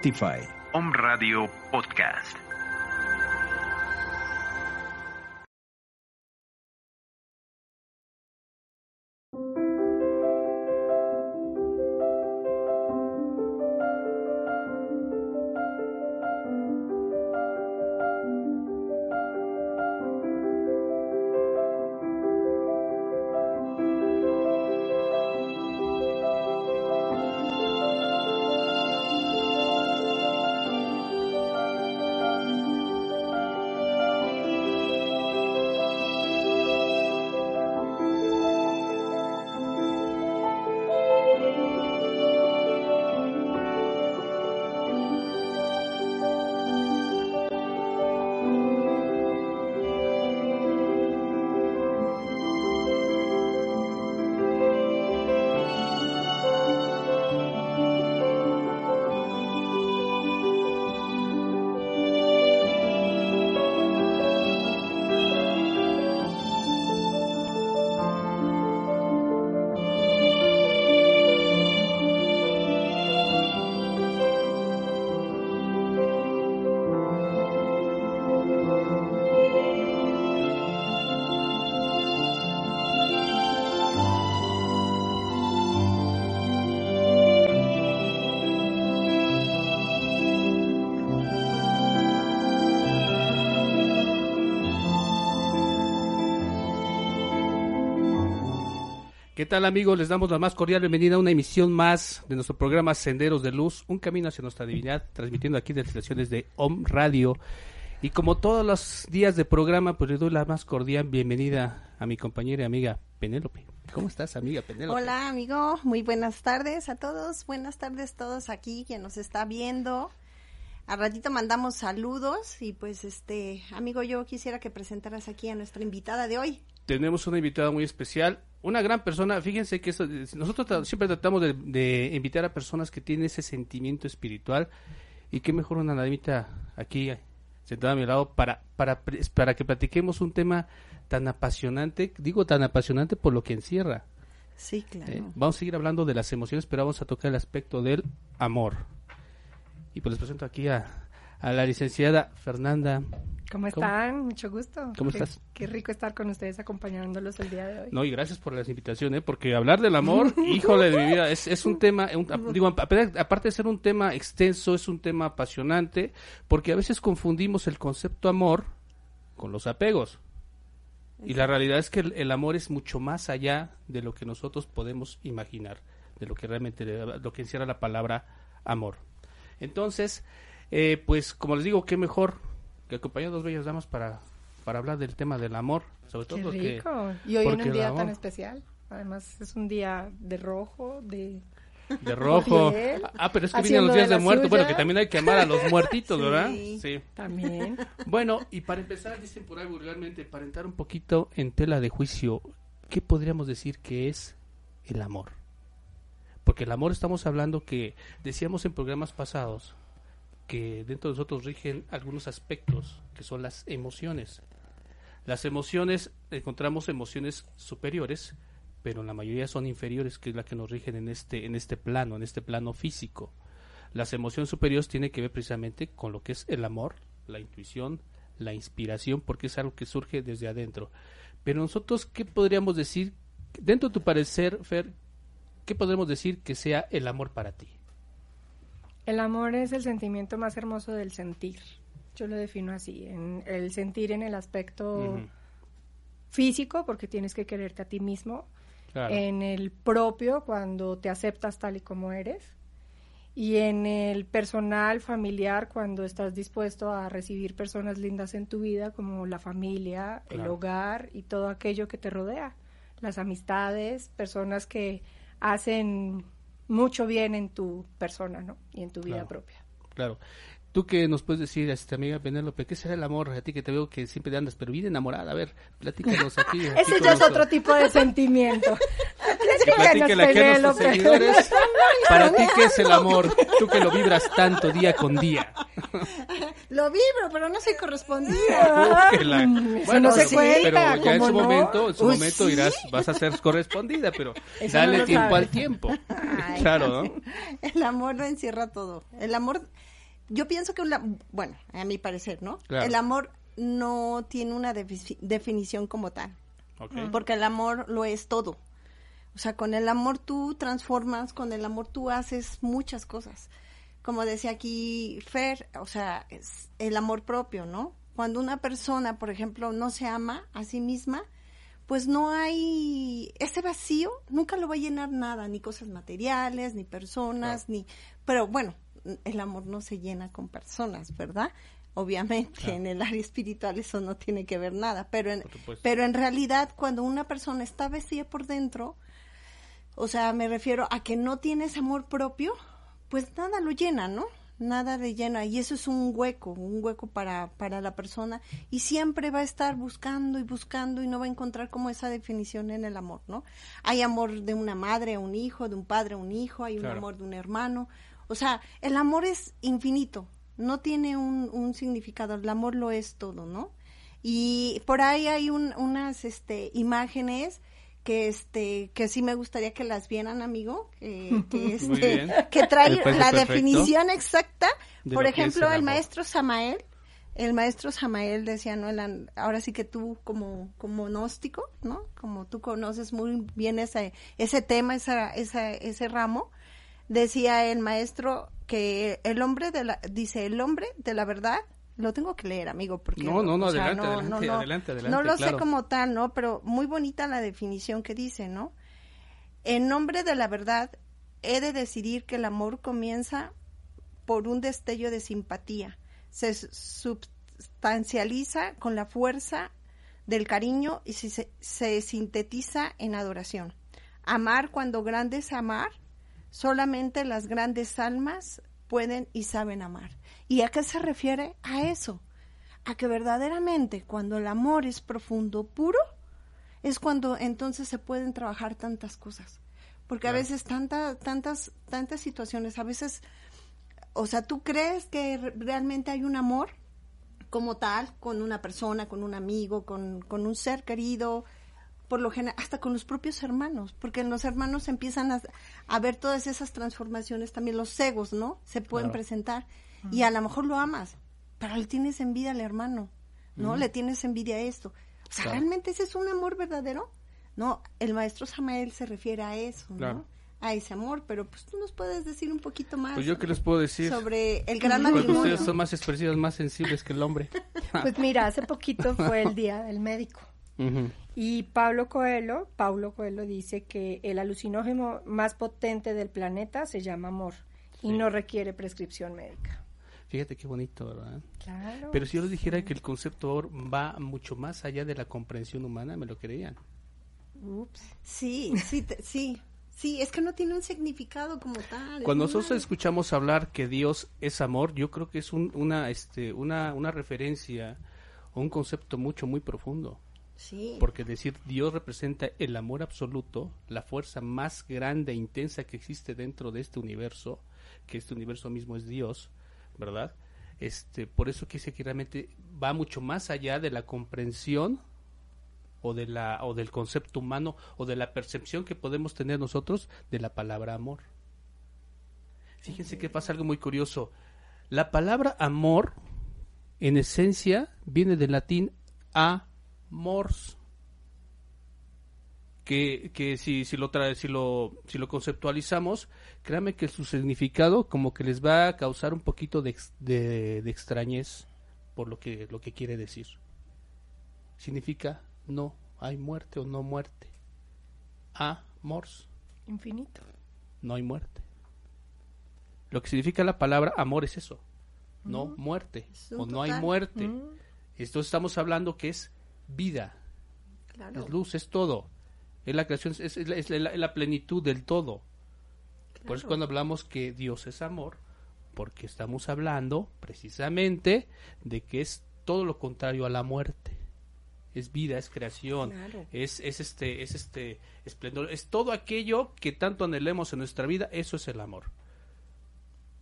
Radio tal amigos? Les damos la más cordial bienvenida a una emisión más de nuestro programa Senderos de Luz, un camino hacia nuestra divinidad, transmitiendo aquí de las estaciones de OM Radio. Y como todos los días de programa, pues le doy la más cordial bienvenida a mi compañera y amiga Penélope. ¿Cómo estás, amiga Penélope? Hola, amigo. Muy buenas tardes a todos. Buenas tardes todos aquí quien nos está viendo. Al ratito mandamos saludos y pues este, amigo, yo quisiera que presentaras aquí a nuestra invitada de hoy. Tenemos una invitada muy especial, una gran persona. Fíjense que esto- nosotros tra- siempre tratamos de, de invitar a personas que tienen ese sentimiento espiritual y qué mejor una damita aquí sentada a mi lado para, para, para que platiquemos un tema tan apasionante, digo tan apasionante por lo que encierra. Sí, claro. ¿eh? Vamos a seguir hablando de las emociones, pero vamos a tocar el aspecto del amor. Y pues les presento aquí a, a la licenciada Fernanda. ¿Cómo están? Mucho gusto. ¿Cómo Qué- estás? Qué rico estar con ustedes acompañándolos el día de hoy. No, y gracias por la invitación, ¿eh? porque hablar del amor, híjole de mi vida, es, es un tema, un- digo, aparte aparte de ser un tema extenso, es un tema apasionante, porque a veces confundimos el concepto amor con los apegos. Y la realidad es que el, el amor es mucho más allá de lo que nosotros podemos imaginar, de lo que realmente, lo que encierra la palabra amor. Entonces, eh, pues como les digo, qué mejor que acompañar a dos bellas damas para, para hablar del tema del amor, sobre todo Qué porque... rico. Y hoy en un día tan especial. Además, es un día de rojo, de... De rojo. Ah, pero es que haciendo vienen los días de de muerto. Bueno, que también hay que amar a los muertitos, ¿verdad? Sí. Sí. También. Bueno, y para empezar, dicen por ahí vulgarmente, para entrar un poquito en tela de juicio, ¿qué podríamos decir que es el amor? Porque el amor estamos hablando que decíamos en programas pasados que dentro de nosotros rigen algunos aspectos que son las emociones. Las emociones, encontramos emociones superiores, pero la mayoría son inferiores, que es la que nos rigen en este, en este plano, en este plano físico. Las emociones superiores tienen que ver precisamente con lo que es el amor, la intuición, la inspiración, porque es algo que surge desde adentro. Pero nosotros, ¿qué podríamos decir? Dentro de tu parecer, Fer, ¿qué podemos decir que sea el amor para ti? El amor es el sentimiento más hermoso del sentir. Yo lo defino así, en el sentir en el aspecto físico, porque tienes que quererte a ti mismo, Claro. en el propio, cuando te aceptas tal y como eres, y en el personal, familiar, cuando estás dispuesto a recibir personas lindas en tu vida, como la familia, el hogar y todo aquello que te rodea, las amistades, personas que hacen mucho bien en tu persona, ¿no? Y en tu vida Claro. propia. Claro. ¿Tú qué nos puedes decir, este, amiga Penélope? ¿Qué será el amor? A ti que te veo que siempre andas, pero bien enamorada. A ver, platícanos aquí. aquí Ese ya es otro tipo de sentimiento. Que platíquele aquí a nuestros Penélope. seguidores. Para ti, ¿qué es el amor? Tú que lo vibras tanto día con día. Lo vibro, pero no soy correspondida. La- Eso no se sí, cuenta, pero ya en ¿cómo su no? momento, en su Uy, momento ¿sí? irás, vas a ser correspondida, pero Eso dale no tiempo al tiempo. Ay, claro, ¿no? El amor lo encierra todo. El amor, yo pienso que, la- bueno, a mi parecer, ¿no? Claro. El amor no tiene una defi- definición como tal, porque el amor lo es todo. O sea, con el amor tú transformas, con el amor tú haces muchas cosas. Como decía aquí Fer, o sea, es el amor propio, ¿no? Cuando una persona, por ejemplo, no se ama a sí misma, pues no hay ese vacío, nunca lo va a llenar nada, ni cosas materiales, ni personas, ni pero bueno, el amor no se llena con personas, ¿verdad? Obviamente en el área espiritual eso no tiene que ver nada, pero en, pero en realidad cuando una persona está vacía por dentro, o sea, me refiero a que no tienes amor propio, pues nada lo llena, ¿no? Nada le llena. Y eso es un hueco, un hueco para, para la persona. Y siempre va a estar buscando y buscando y no va a encontrar como esa definición en el amor, ¿no? Hay amor de una madre a un hijo, de un padre a un hijo, hay un Claro. amor de un hermano. O sea, el amor es infinito, no tiene un, un significado, el amor lo es todo, ¿no? Y por ahí hay un- unas este, imágenes que este que sí me gustaría que las vieran amigo que, que, este, que trae la definición exacta. De por ejemplo el maestro Samael el maestro Samael decía no El ahora sí que tú como como gnóstico no como tú conoces muy bien ese ese tema esa, esa ese ramo decía el maestro que el hombre de la dice el hombre de la verdad lo tengo que leer amigo porque No, no, no, o sea, adelante, adelante, adelante, adelante, no lo claro. sé como tal no pero muy bonita la definición que dice no en nombre de la verdad he de decidir que el amor comienza por un destello de simpatía. Se substancializa con la fuerza del cariño y se, se- se sintetiza en adoración. Amar cuando grande es amar solamente las grandes almas pueden y saben amar. ¿Y a qué se refiere? A eso, a que verdaderamente cuando el amor es profundo, puro, es cuando entonces se pueden trabajar tantas cosas. Porque a veces tanta, tantas, tantas situaciones, a veces, o sea, tú crees que re- realmente hay un amor como tal, con una persona, con un amigo, con, con un ser querido, por lo general, hasta con los propios hermanos, porque en los hermanos empiezan a, a ver todas esas transformaciones, también los egos, ¿no? Se pueden Claro. presentar y a lo mejor lo amas, pero le tienes envidia al hermano, ¿no? Le tienes envidia a esto. O sea, Claro. ¿realmente ese es un amor verdadero? No, el maestro Samael se refiere a eso, ¿no? Claro. A ese amor, pero pues tú nos puedes decir un poquito más Pues yo qué les puedo decir. sobre el gran Porque matrimonio. ustedes son más expresivos, más sensibles que el hombre. Pues mira, hace poquito fue el Día del Médico. Ujú. Y Pablo Coelho, Paulo Coelho dice que el alucinógeno más potente del planeta se llama amor y Sí. no requiere prescripción médica. Fíjate qué bonito, ¿verdad? Claro. Pero si yo les dijera que el concepto amor va mucho más allá de la comprensión humana, me lo creían. Ups. Sí, sí, sí. Sí, es que no tiene un significado como tal. es Cuando una- nosotros escuchamos hablar que Dios es amor, yo creo que es un- una, este, una, una referencia o un concepto mucho, muy profundo. Sí. Porque decir Dios representa el amor absoluto, la fuerza más grande e intensa que existe dentro de este universo, que este universo mismo es Dios, ¿verdad? Este, por eso que dice que realmente va mucho más allá de la comprensión o de la o del concepto humano o de la percepción que podemos tener nosotros de la palabra amor. Fíjense que pasa algo muy curioso. La palabra amor en esencia viene del latín amors que, que si, si, lo tra si, lo, si lo conceptualizamos, créanme que su significado como que les va a causar un poquito de, de, de extrañez por lo que, lo que quiere decir. Significa no hay muerte o no muerte. Amors. Infinito. No hay muerte. Lo que significa la palabra amor es eso. No muerte. Es O no hay muerte. Mm. Esto estamos hablando que es vida. Claro. Es luz, es todo. Es la creación, es, es la, es la- la plenitud del todo. Por eso cuando hablamos que Dios es amor, porque estamos hablando precisamente de que es todo lo contrario a la muerte. Es vida, es creación, Claro. es, es este, es este esplendor, es todo aquello que tanto anhelemos en nuestra vida, eso es el amor.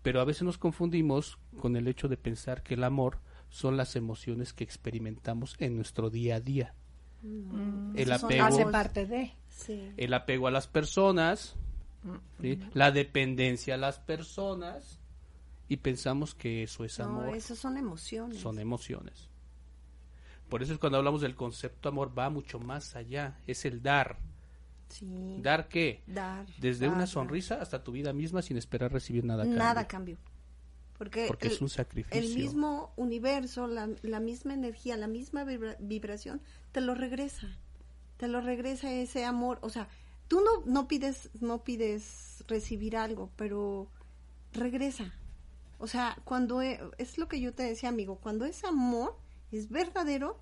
Pero a veces nos confundimos con el hecho de pensar que el amor son las emociones que experimentamos en nuestro día a día. Mm. El apego. Hace parte de. Sí. el apego a las personas, Mm. ¿sí? la dependencia a las personas y pensamos que eso es No, amor, esos son emociones. son emociones. Por eso es cuando hablamos del concepto amor va mucho más allá, es el dar. Sí. ¿Dar qué? Dar. Desde dar, una dar. sonrisa hasta tu vida misma sin esperar recibir nada a cambio. Nada a cambio. Porque, Porque el, es un sacrificio. el mismo universo, la, la misma energía, la misma vibra- vibración, te lo regresa. Te lo regresa ese amor. O sea, tú no, no pides, no pides recibir algo, pero regresa. O sea, cuando e- es lo que yo te decía, amigo, cuando es amor, es verdadero,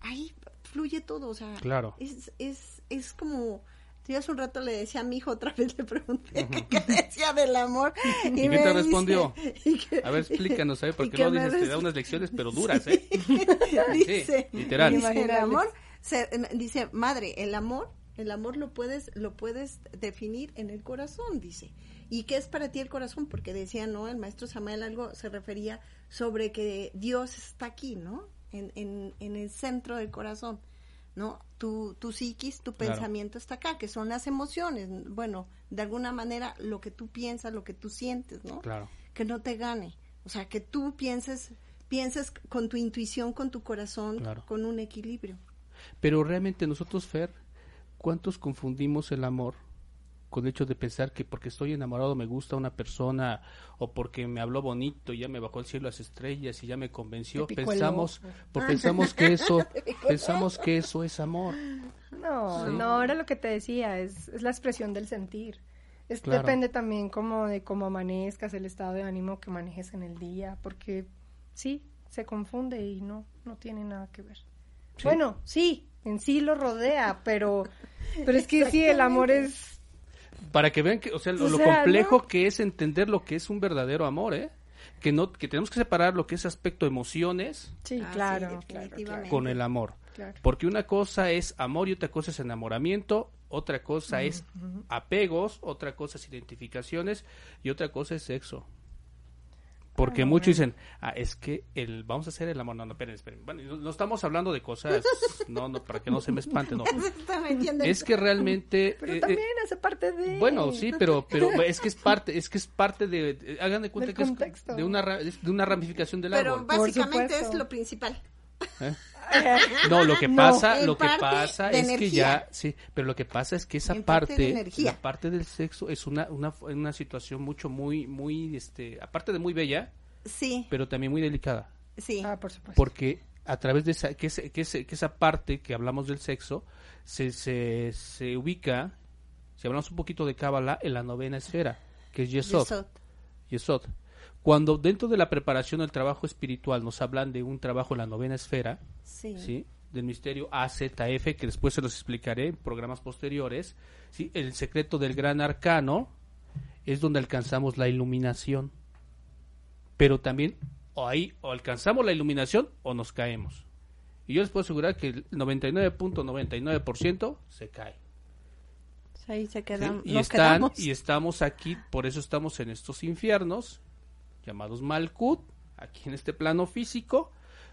ahí fluye todo. O sea, Claro. es, es, es como. Yo hace un rato le decía a mi hijo, otra vez le pregunté que qué decía del amor. ¿Y qué me te respondió? y que- A ver, explícanos, ¿eh? y Porque me dices, te da unas lecciones, pero duras, ¿eh? dice, Sí, literal. dice, el amor, se- dice, madre, el amor, el amor lo puedes, lo puedes definir en el corazón, dice. ¿Y qué es para ti el corazón? Porque decía, ¿no? El maestro Samuel algo se refería sobre que Dios está aquí, ¿no? En, en, en el centro del corazón, ¿no? Tu, tu psiquis, tu Claro. pensamiento está acá, que son las emociones. Bueno, de alguna manera lo que tú piensas, lo que tú sientes, ¿no? Claro. que no te gane. O sea, que tú pienses, pienses con tu intuición, con tu corazón, Claro. con un equilibrio. Pero realmente nosotros, Fer, ¿cuántos confundimos el amor con el hecho de pensar que porque estoy enamorado me gusta una persona o porque me habló bonito y ya me bajó al cielo las estrellas y ya me convenció? El Pensamos, pues pensamos que eso, pensamos que eso es amor. No, Sí. no, era lo que te decía, es, es la expresión del sentir. Es, Claro. Depende también como de cómo amanezcas, el estado de ánimo que manejes en el día, porque sí, se confunde y no, no tiene nada que ver. Sí. Bueno, sí, en sí lo rodea, pero, pero es que sí, el amor es... Para que vean que, o sea, lo, O lo sea, complejo ¿no? que es entender lo que es un verdadero amor, ¿eh? Que no, que tenemos que separar lo que es aspecto emociones Sí, Ah, claro, con el amor. claro. Porque una cosa es amor y otra cosa es enamoramiento, otra cosa es apegos, otra cosa es identificaciones y otra cosa es sexo. Porque Ah, muchos dicen, ah, es que el, vamos a hacer el amor. No, no, esperen, esperen. Bueno, no, no estamos hablando de cosas, no, no, para que no se me espante, no. Es que realmente... Pero eh, también eh, hace parte de... bueno, sí, pero, pero es que es parte, es que es parte de, de- hagan de cuenta Del que es de una, de una ramificación del Pero árbol. básicamente supuesto. es lo principal. ¿Eh? No, lo que pasa, lo que pasa es que ya, sí, pero lo que pasa es que esa En parte la parte del sexo es una, una, una situación mucho, muy, muy, este, aparte de muy bella, Sí, pero también muy delicada, sí. Ah, por supuesto. porque a través de esa, que, ese- que, ese- que esa parte que hablamos del sexo se, se, se ubica, si hablamos un poquito de cábala, en la novena esfera, que es Yesod. Yesod. Yesod. Cuando dentro de la preparación del trabajo espiritual nos hablan de un trabajo en la novena esfera, Sí. ¿sí? del misterio AZF, que después se los explicaré en programas posteriores, ¿sí? el secreto del gran arcano es donde alcanzamos la iluminación. Pero también o ahí o alcanzamos la iluminación o nos caemos. Y yo les puedo asegurar que el 99.99% se cae. Ahí se ¿sí? quedan, Y, están, y estamos aquí, por eso estamos en estos infiernos, llamados Malkut, aquí en este plano físico,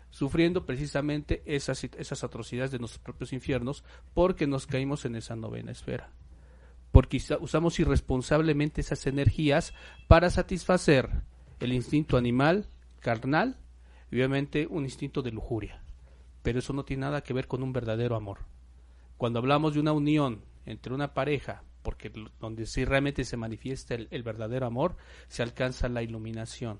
sufriendo precisamente esas, esas atrocidades de nuestros propios infiernos, porque nos caímos en esa novena esfera. Porque usamos irresponsablemente esas energías para satisfacer el instinto animal, carnal, y obviamente un instinto de lujuria. Pero eso no tiene nada que ver con un verdadero amor. Cuando hablamos de una unión entre una pareja, porque donde sí realmente se manifiesta el, el verdadero amor, se alcanza la iluminación.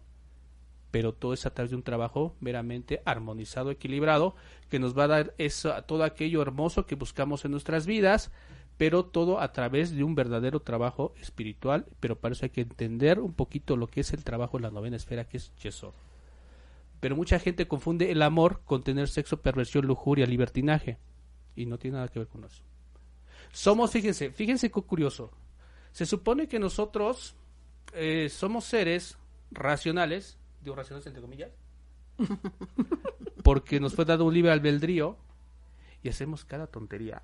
Pero todo es a través de un trabajo meramente armonizado, equilibrado, que nos va a dar eso, todo aquello hermoso que buscamos en nuestras vidas, pero todo a través de un verdadero trabajo espiritual, pero para eso hay que entender un poquito lo que es el trabajo en la novena esfera, que es Yesod. Pero mucha gente confunde el amor con tener sexo, perversión, lujuria, libertinaje, y no tiene nada que ver con eso. Somos, fíjense, fíjense qué curioso. Se supone que nosotros eh, somos seres racionales, digo racionales entre comillas, porque nos fue dado un libre albedrío y hacemos cada tontería.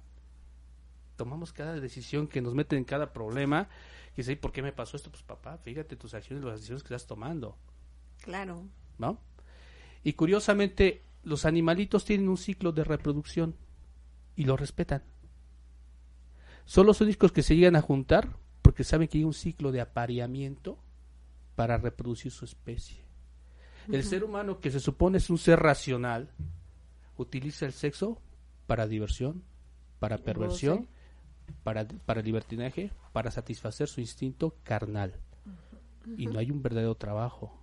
Tomamos cada decisión que nos mete en cada problema. Y dice, "¿Y ¿por qué me pasó esto? Pues papá, fíjate tus acciones, las decisiones que estás tomando, Claro. ¿no? Y curiosamente, los animalitos tienen un ciclo de reproducción y lo respetan. Son los únicos que se llegan a juntar porque saben que hay un ciclo de apareamiento para reproducir su especie. El ser humano, que se supone es un ser racional, utiliza el sexo para diversión, para perversión, para, para libertinaje, para satisfacer su instinto carnal. Y no hay un verdadero trabajo.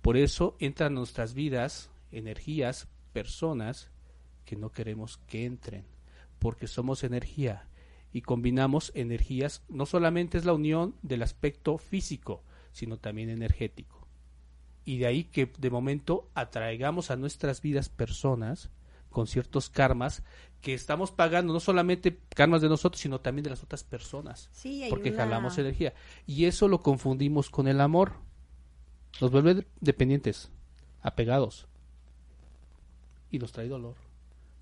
Por eso entran a nuestras vidas energías, personas que no queremos que entren, porque somos energía y combinamos energías, no solamente es la unión del aspecto físico, sino también energético. Y de ahí que de momento atraigamos a nuestras vidas personas con ciertos karmas que estamos pagando, no solamente karmas de nosotros, sino también de las otras personas Sí, porque una- jalamos energía. Y eso lo confundimos con el amor. Nos vuelve de- dependientes, apegados. Y nos trae dolor,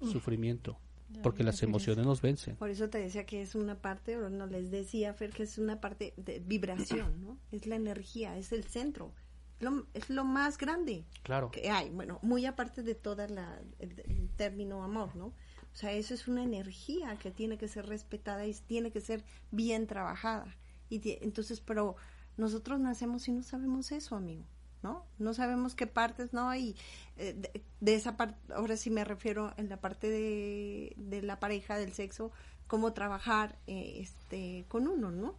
sufrimiento, porque las emociones nos vencen. Por eso te decía que es una parte, o no les decía, Fer, que es una parte de vibración, ¿no? Es la energía, es el centro, lo- es lo más grande Claro. que hay, bueno, muy aparte de toda la, el, el término amor, ¿no? O sea, eso es una energía que tiene que ser respetada y tiene que ser bien trabajada. Y entonces, pero nosotros nacemos y no sabemos eso, amigo, ¿no? No sabemos qué partes, ¿no? Y eh, de, de esa parte, ahora sí me refiero en la parte de, de la pareja, del sexo, cómo trabajar eh, este con uno, ¿no?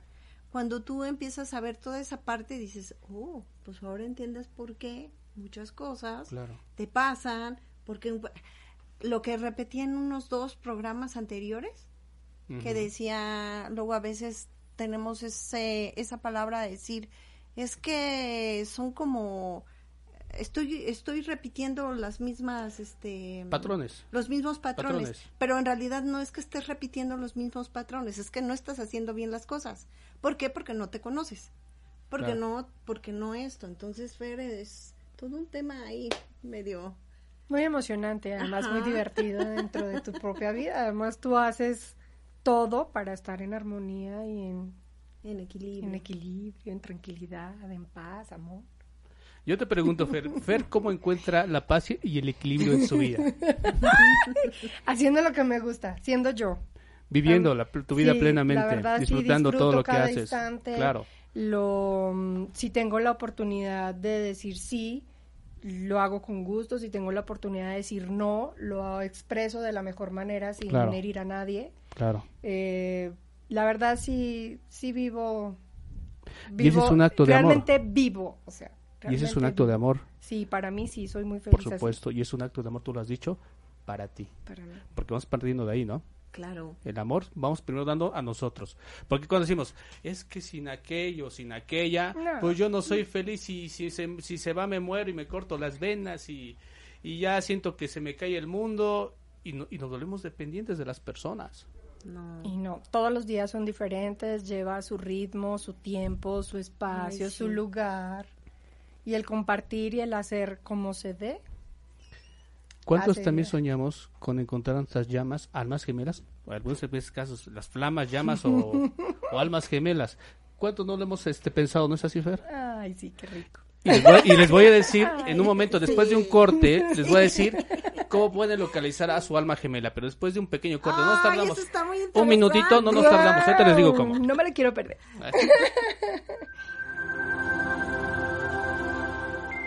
Cuando tú empiezas a ver toda esa parte, dices, oh, pues ahora entiendes por qué muchas cosas Claro. te pasan, porque lo que repetía en unos dos programas anteriores, que decía, luego a veces tenemos ese, esa palabra de decir, es que son como, estoy, estoy repitiendo las mismas, este... Patrones. Los mismos patrones, Patrones. pero en realidad no es que estés repitiendo los mismos patrones, es que no estás haciendo bien las cosas. ¿Por qué? Porque no te conoces. Porque Claro. no, porque no esto. Entonces, Fer, es todo un tema ahí medio Muy emocionante, además muy divertido dentro de tu propia vida. Además tú haces todo para estar en armonía y en, en equilibrio. en equilibrio, en tranquilidad, en paz, amor. Yo te pregunto, Fer, Fer, ¿cómo encuentra la paz y el equilibrio en su vida? Haciendo lo que me gusta, siendo yo. Viviendo la- tu vida Sí, plenamente, la verdad, sí, disfrutando todo disfruto lo que cada haces. instante. Claro. Lo, si tengo la oportunidad de decir sí, lo hago con gusto. Si tengo la oportunidad de decir no, lo expreso de la mejor manera sin Claro. herir a nadie. Claro. Eh, la verdad sí, sí vivo, Y ese es vivo- un acto de amor. realmente vivo, o sea. Y ese es un acto de amor, Sí, para mí sí, soy muy feliz por así, supuesto. Y es un acto de amor, tú lo has dicho, para ti. para mí. Porque vamos partiendo de ahí, ¿no? Claro. El amor vamos primero dando a nosotros. Porque cuando decimos, es que sin aquello, sin aquella, No. pues yo no soy feliz y si se, si se va me muero y me corto las venas y, y ya siento que se me cae el mundo y, no- y nos volvemos dependientes de las personas. No. Y no, todos los días son diferentes, lleva su ritmo, su tiempo, su espacio, Ay, su sí. lugar. Y el compartir y el hacer como se dé. ¿Cuántos Hace- también soñamos con encontrar nuestras llamas, almas gemelas? O en algunos casos, las flamas, llamas o, o almas gemelas. ¿Cuántos no lo hemos este, pensado, no es así, Fer? Ay, sí, qué rico. Y les, voy, y les voy a decir, en un momento, después de un corte, les voy a decir cómo pueden localizar a su alma gemela. Pero después de un pequeño corte, no nos tardamos. eso está muy Un minutito, no nos tardamos. Ahorita les digo cómo. No me la quiero perder.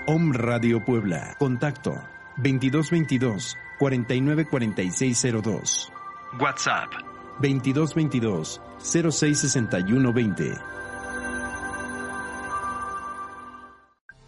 Om Radio Puebla. Contacto 2222 494602. WhatsApp 2222 066120.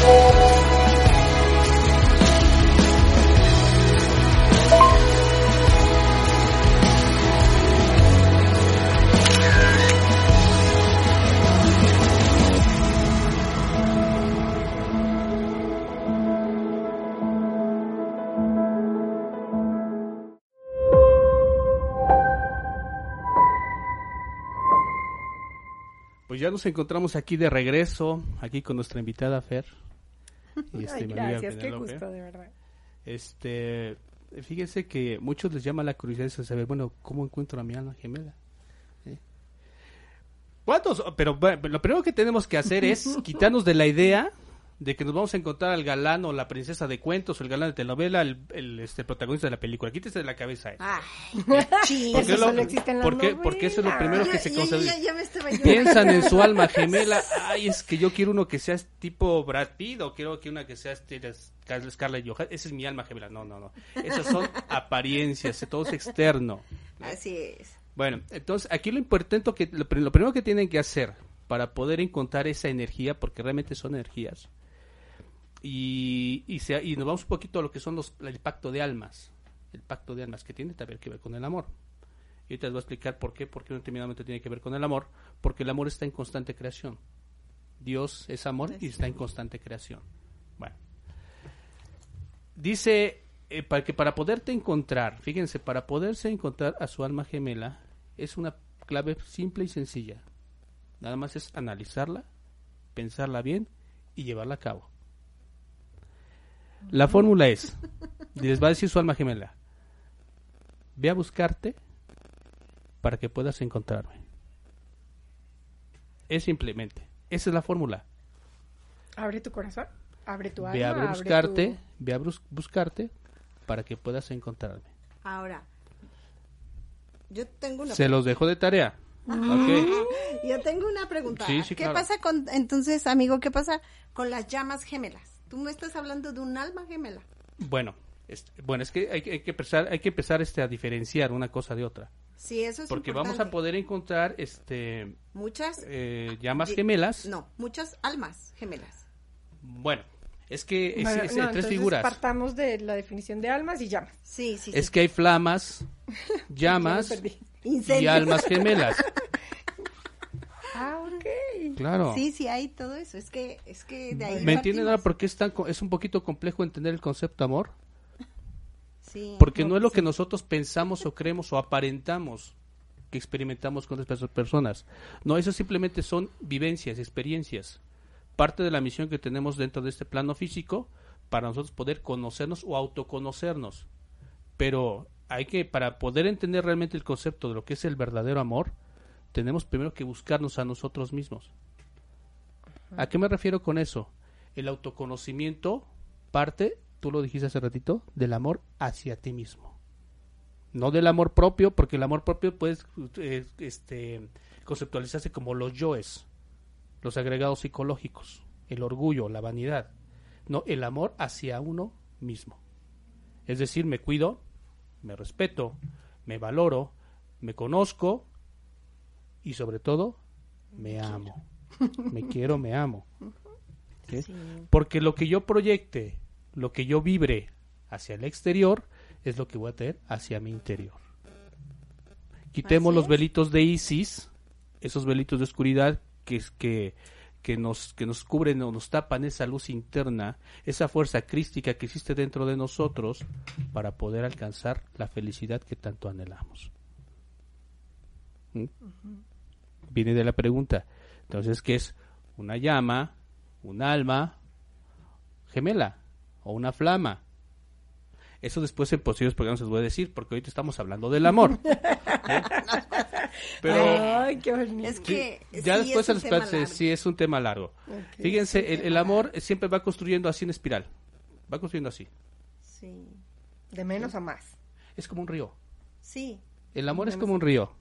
Thank you. Pues ya nos encontramos aquí de regreso, aquí con nuestra invitada Fer. Y este, Ay, gracias, qué gusto, de verdad. Este, fíjense que muchos les llama la curiosidad de saber, bueno, ¿cómo encuentro a mi alma gemela? ¿Eh? ¿Cuántos? Pero bueno, lo primero que tenemos que hacer es quitarnos de la idea de que nos vamos a encontrar al galán o la princesa de cuentos, o el galán de telenovela, el, el, este, protagonista de la película. Quítese de la cabeza eso. Ay, sí. ¿Por qué eso lo- solo existe en las por qué- porque eso es lo primero que se yo- Piensan en su alma gemela. Ay, es que yo quiero uno que sea tipo Brad Pitt o quiero que una que sea este, Scar- Scarlett Johansson. Esa es mi alma gemela. No, no, no. Esas son apariencias, todo es externo. Así es. Bueno, entonces aquí lo importante que lo, prim- lo primero que tienen que hacer para poder encontrar esa energía, porque realmente son energías, y, y, se- y nos vamos un poquito a lo que son los el pacto de almas, el pacto de almas que tiene también que ver con el amor. Y ahorita les voy a explicar por qué, porque determinadamente tiene que ver con el amor, porque el amor está en constante creación. Dios es amor y está en constante creación. Bueno, dice eh, para que para poderte encontrar, fíjense, para poderse encontrar a su alma gemela es una clave simple y sencilla. Nada más es analizarla, pensarla bien y llevarla a cabo. La fórmula es, les va a decir su alma gemela, ve a buscarte para que puedas encontrarme. Es simplemente, esa es la fórmula. Abre tu corazón, abre tu alma, Ve a abre buscarte, tu- ve a buscarte para que puedas encontrarme. Ahora, yo tengo una Se los dejo de tarea. Ok. Yo tengo una pregunta. Sí, sí, ¿Qué claro. pasa con, entonces, amigo, qué pasa con las llamas gemelas? Tú me estás hablando de un alma gemela. Bueno, es, bueno, es que hay, que- hay que empezar, hay que empezar este, a diferenciar una cosa de otra. Sí, eso es Porque vamos a poder encontrar este Muchas. eh, llamas Ye- gemelas. No, muchas almas gemelas. Bueno, es que es, Bueno, es- no, hay tres entonces figuras. partamos de la definición de almas y llamas. Sí, sí, Es sí. que hay flamas, llamas y almas gemelas. Ah, Claro. Sí, sí, hay todo eso. Es que, es que de ahí ¿Me entienden ahora por qué es, tan, es un poquito complejo entender el concepto amor? Sí. Porque no es lo que nosotros pensamos o creemos o aparentamos que experimentamos con otras perso- personas. No, eso simplemente son vivencias, experiencias. Parte de la misión que tenemos dentro de este plano físico para nosotros poder conocernos o autoconocernos. Pero hay que, para poder entender realmente el concepto de lo que es el verdadero amor, tenemos primero que buscarnos a nosotros mismos. ¿A qué me refiero con eso? El autoconocimiento parte, tú lo dijiste hace ratito, del amor hacia ti mismo. No del amor propio, porque el amor propio puede eh, este, conceptualizarse como los yoes, los agregados psicológicos, el orgullo, la vanidad. No, el amor hacia uno mismo. Es decir, me cuido, me respeto, me valoro, me conozco y sobre todo me amo. Me quiero, me amo. ¿sí? Sí. Porque lo que yo proyecte, lo que yo vibre hacia el exterior, es lo que voy a tener hacia mi interior. Quitemos los velitos de Isis, esos velitos de oscuridad que, es- que, que, nos, que nos cubren o nos tapan esa luz interna, esa fuerza crística que existe dentro de nosotros para poder alcanzar la felicidad que tanto anhelamos. ¿Mm? Viene de la pregunta, entonces, ¿qué es? Una llama, un alma gemela o una flama. Eso después en posteriores programas les voy a decir, porque ahorita estamos hablando del amor. ¿Eh? Pero Ay, qué bonito. Es sí, que ya sí después es se sí es un tema largo. Fíjense, el, el amor siempre va construyendo así en espiral. Va construyendo así. Sí, De menos a más. Es como un río. sí, El amor es como un río.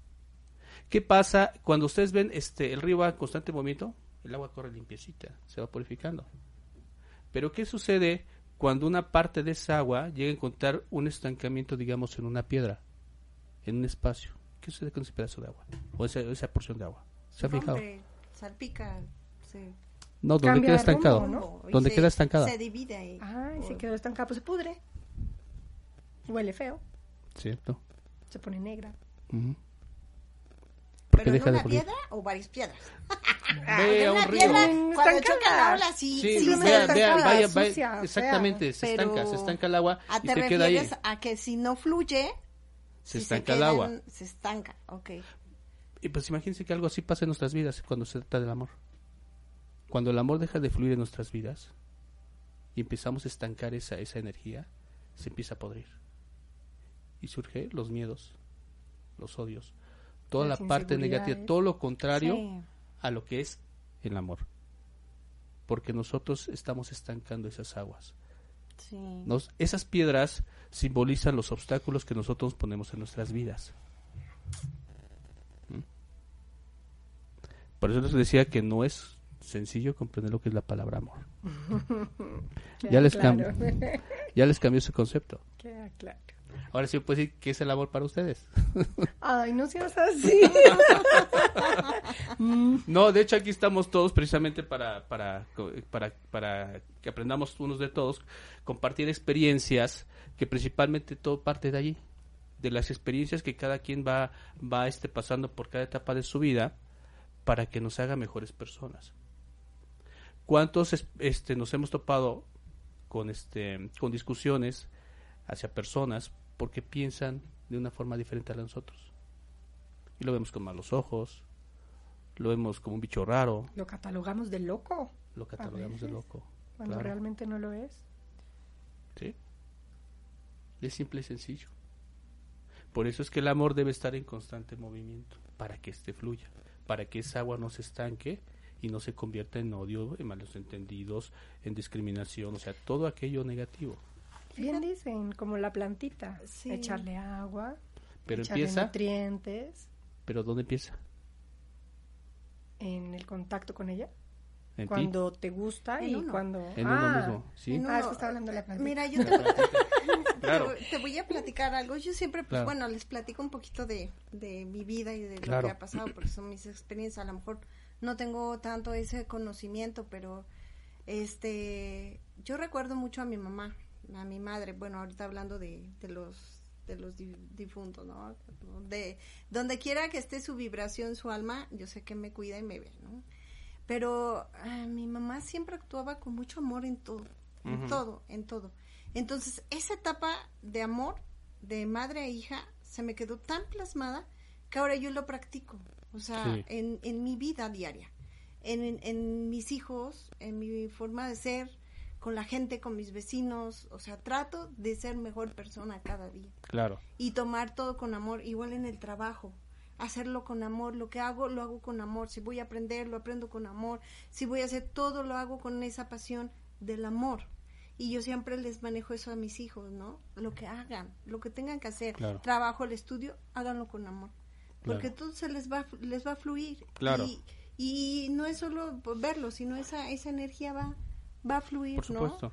¿Qué pasa cuando ustedes ven este el río va en constante movimiento? El agua corre limpiecita, se va purificando. Pero ¿qué sucede cuando una parte de esa agua llega a encontrar un estancamiento, digamos, en una piedra, en un espacio? ¿Qué sucede con ese pedazo de agua? O esa, esa porción de agua. ¿Se ha fijado? Hombre, salpica, sí. No, donde Cambia queda estancado. rumbo, ¿no? Y Donde se- queda estancada. Se divide ahí. Ay, se Por- quedó estancado, pues se pudre. Huele feo, ¿Cierto? se pone negra. ¿Por qué ¿Pero en deja de fluir? piedra o varias piedras? Ve a una un río. piedra, Mm, cuando choca la ola, sí, Sí, sí, vea, se vea, vaya, vaya, sucia, fea. exactamente, se Pero estanca, se estanca el agua ¿A y te se queda ahí. a que si no fluye, Se si estanca el queda agua. en- Se estanca, ok. Y pues imagínense que algo así pasa en nuestras vidas cuando se trata del amor. Cuando el amor deja de fluir en nuestras vidas y empezamos a estancar esa, esa energía, se empieza a podrir. Y surge los miedos, los odios, toda Las la parte negativa, todo lo contrario Sí. a lo que es el amor. Porque nosotros estamos estancando esas aguas. Sí. Nos- esas piedras simbolizan los obstáculos que nosotros ponemos en nuestras vidas. ¿Mm? Por eso les decía que no es sencillo comprender lo que es la palabra amor. ya, les claro. ya les cambió ese concepto. Queda claro. Ahora sí puedo decir qué es el amor para ustedes. Ay, no seas así. No, de hecho aquí estamos todos precisamente para, para, para, para que aprendamos unos de todos, compartir experiencias que principalmente todo parte de allí, de las experiencias que cada quien va, va este, pasando por cada etapa de su vida para que nos haga mejores personas. ¿Cuántos es- este, nos hemos topado con, este, con discusiones hacia personas porque piensan de una forma diferente a la de nosotros? Y lo vemos con malos ojos, lo vemos como un bicho raro, Lo catalogamos de loco, lo catalogamos de loco. cuando claro, realmente no lo es. ¿sí? Es simple y sencillo. Por eso es que el amor debe estar en constante movimiento, para que este fluya, para que esa agua no se estanque y no se convierta en odio, en malos entendidos, en discriminación, o sea, todo aquello negativo. Bien dicen, como la plantita, Sí. echarle agua, Pero echarle empieza, nutrientes pero ¿dónde empieza? en el contacto con ella. En ti, Cuando te gusta En y uno. cuando... en ah, uno mismo, ¿sí? En Ah, es uno- que está hablando de la plantita. Mira, yo te, Claro. te- te voy a platicar algo. Yo siempre, pues Claro. bueno, les platico un poquito de, de mi vida y de lo Claro. que ha pasado, porque son mis experiencias. A lo mejor no tengo tanto ese conocimiento, pero este, yo recuerdo mucho a mi mamá, a mi madre. Bueno, ahorita hablando de, de los de los di- difuntos, ¿no? De donde quiera que esté su vibración, su alma, yo sé que me cuida y me ve, ¿no? Pero ah, mi mamá siempre actuaba con mucho amor en todo, en todo, en todo. Entonces, esa etapa de amor de madre a hija se me quedó tan plasmada que ahora yo lo practico, o sea, Sí. en, en mi vida diaria, en, en, en mis hijos, en mi forma de ser, con la gente, con mis vecinos, o sea, trato de ser mejor persona cada día Claro, y tomar todo con amor, igual en el trabajo, hacerlo con amor, lo que hago lo hago con amor, si voy a aprender lo aprendo con amor, si voy a hacer todo lo hago con esa pasión del amor. Y yo siempre les manejo eso a mis hijos, ¿no? Lo que hagan, lo que tengan que hacer, Claro. trabajo, el estudio, háganlo con amor. Porque Claro. todo se les va les va a fluir. Claro. Y, y no es solo verlo, sino esa esa energía va va a fluir, por ¿no?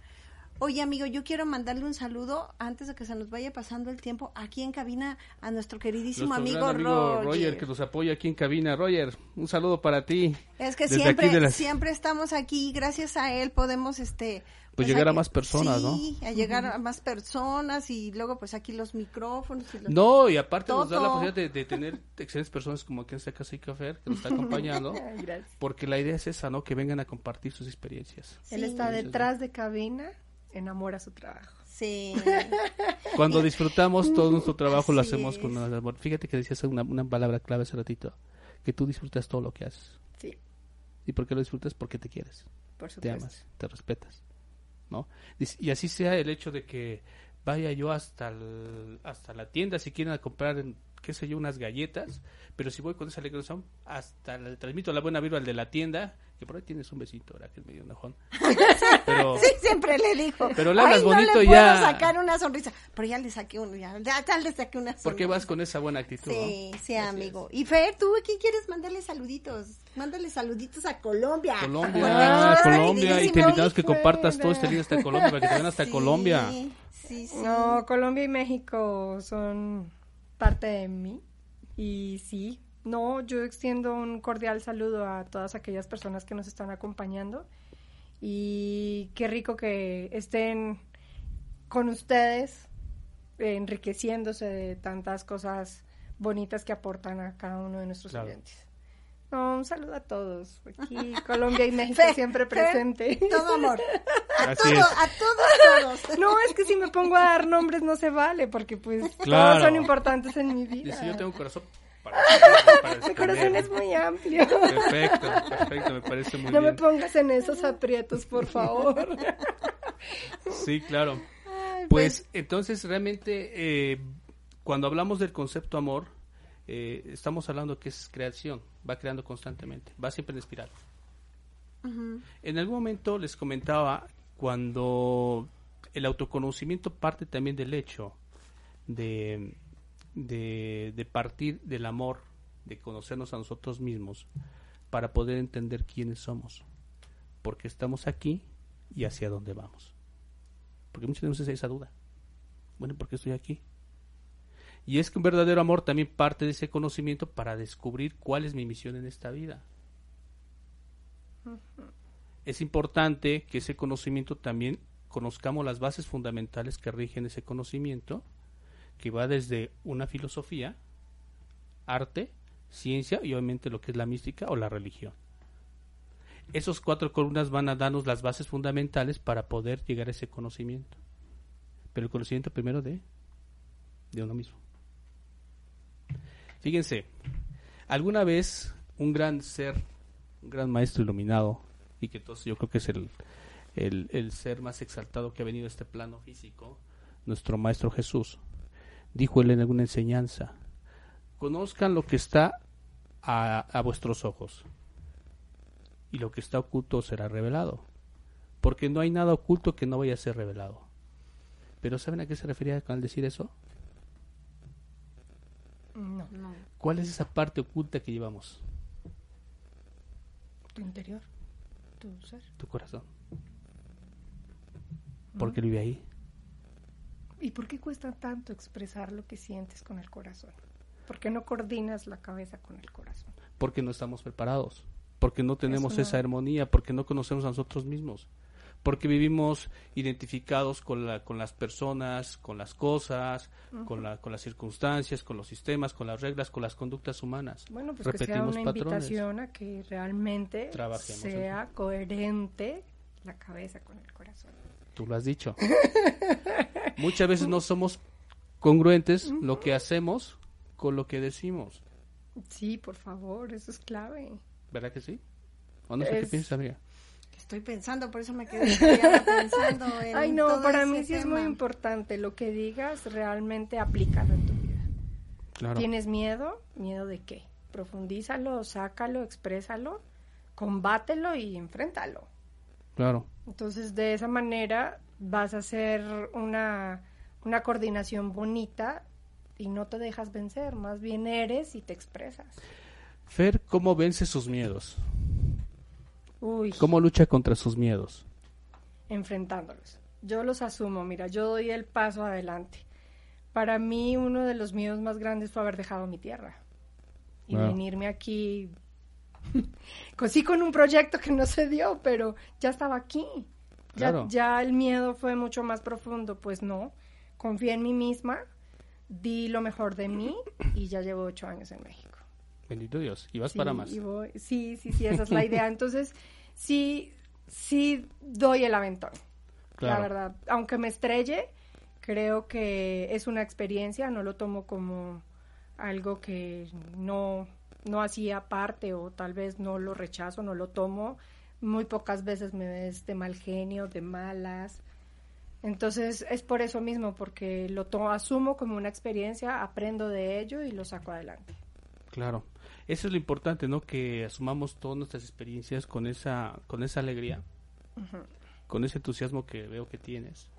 Oye, amigo, yo quiero mandarle un saludo antes de que se nos vaya pasando el tiempo aquí en cabina a nuestro queridísimo Nuestro amigo, gran Roger. que nos apoya aquí en cabina. Roger, un saludo para ti. Es que Desde siempre, las- siempre estamos aquí, gracias a él podemos, este... Pues llegar a más personas, ¿no? Sí, a llegar a más personas y luego pues aquí los micrófonos y los... No, y aparte nos da la posibilidad de, de tener excelentes personas como aquí en esta casa y café que nos está acompañando. Gracias. Porque la idea es esa, ¿no? Que vengan a compartir sus experiencias. Sí. Él está detrás de cabina, enamora su trabajo. Sí, Cuando disfrutamos todo nuestro trabajo lo hacemos con amor. Fíjate que decías una, una palabra clave hace ratito, que tú disfrutas todo lo que haces. Sí, ¿Y por qué lo disfrutas? Porque te quieres, por te supuesto. amas, te respetas, ¿no? Y así sea el hecho de que vaya yo hasta el- hasta la tienda si quieren a comprar, qué sé yo, unas galletas, pero si voy con esa alegría, hasta le transmito la buena vibra al de la tienda, que por ahí tienes un besito, ahora que es medio enojón. Pero, sí, siempre le dijo. Pero le hablas "Ay, bonito no le y puedo ya". sacar una sonrisa, pero ya le saqué uno, ya, ya, le saqué una sonrisa. ¿por qué vas con esa buena actitud? no? Sí, sí, Así amigo. Y Fer, ¿tú a quién quieres mandarle saluditos? Mándale saluditos a Colombia. Colombia, Porque Colombia, y te invitamos que compartas todo este link hasta Colombia, para que te vean hasta Sí, Colombia. Sí, sí. No, Colombia y México son parte de mí. Y sí, no, yo extiendo un cordial saludo a todas aquellas personas que nos están acompañando. Y qué rico que estén con ustedes, enriqueciéndose de tantas cosas bonitas que aportan a cada uno de nuestros Claro. oyentes. No, un saludo a todos. Aquí Colombia y México siempre presente. Todo amor. A Así todo, es. a todos, todos. No, es que si me pongo a dar nombres no se vale, porque pues Claro. todos son importantes en mi vida. Dice, yo tengo un corazón para, para Mi corazón es muy amplio. Perfecto, perfecto, me parece muy No me bien. pongas en esos aprietos, por favor. Sí, claro. Ay, Pues entonces realmente eh, cuando hablamos del concepto amor, eh, estamos hablando que es creación, va creando constantemente, va siempre en espiral. En algún momento les comentaba cuando el autoconocimiento parte también del hecho de, de, de partir del amor, de conocernos a nosotros mismos, para poder entender quiénes somos, porque estamos aquí y hacia dónde vamos. Porque muchas veces hay esa duda. Bueno, ¿por qué estoy aquí? Y es que un verdadero amor también parte de ese conocimiento para descubrir cuál es mi misión en esta vida. Es importante que ese conocimiento también conozcamos las bases fundamentales que rigen ese conocimiento, que va desde una filosofía, arte, ciencia y obviamente lo que es la mística o la religión. Esos cuatro columnas van a darnos las bases fundamentales para poder llegar a ese conocimiento. Pero el conocimiento primero de, de uno mismo. Fíjense, alguna vez un gran ser, un gran maestro iluminado, y que entonces yo creo que es el, el, ser más exaltado que ha venido a este plano físico, nuestro maestro Jesús, dijo él en alguna enseñanza, conozcan lo que está a, a vuestros ojos, y lo que está oculto será revelado, porque no hay nada oculto que no vaya a ser revelado. Pero ¿saben a qué se refería al decir eso? No, ¿Cuál es esa parte oculta que llevamos? tu interior, tu ser. Tu corazón. Porque él vive ahí. ¿Y por qué cuesta tanto expresar lo que sientes con el corazón? ¿Por qué no coordinas la cabeza con el corazón? Porque no estamos preparados. Porque no tenemos no. esa armonía. Porque no conocemos a nosotros mismos. Porque vivimos identificados con, la, con las personas, con las cosas, con, la, con las circunstancias, con los sistemas, con las reglas, con las conductas humanas. Bueno, pues que sea Repetimos una patrones. invitación a que realmente Trabajemos sea coherente la cabeza con el corazón. Tú lo has dicho. Muchas veces no somos congruentes lo que hacemos con lo que decimos. Sí, por favor, eso es clave. ¿Verdad que sí? ¿O no sé qué piensas, amiga? Estoy pensando, por eso me quedé pensando en Ay, no, todo para ese mí sí es muy importante. Lo que digas, realmente aplícalo en tu vida. Claro. ¿Tienes miedo? ¿Miedo de qué? Profundízalo, sácalo, exprésalo, combátelo y enfréntalo. Claro. Entonces, de esa manera vas a hacer una, una coordinación bonita y no te dejas vencer, más bien eres y te expresas. Fer, ¿cómo vence sus miedos? Uy, ¿Cómo lucha contra sus miedos? enfrentándolos. yo los asumo, mira, yo doy el paso adelante. Para mí uno de los miedos más grandes fue haber dejado mi tierra y Wow. venirme aquí, con- sí con un proyecto que no se dio, pero ya estaba aquí. Ya, Claro. ya el miedo fue mucho más profundo, pues no, confié en mí misma, di lo mejor de mí y ya llevo ocho años en México. Bendito Dios. Y vas Sí, para más. y voy- sí, sí, sí, esa es la idea. Entonces, sí, sí doy el aventón. Claro. La verdad, aunque me estrelle, creo que es una experiencia, no lo tomo como algo que no, no hacía parte o tal vez no lo rechazo, no lo tomo. Muy pocas veces me ves de mal genio, de malas. Entonces es por eso mismo, porque lo to- asumo como una experiencia, aprendo de ello y lo saco adelante. Claro. Eso es lo importante, ¿no? Que asumamos todas nuestras experiencias con esa, con esa alegría, con ese entusiasmo que veo que tienes.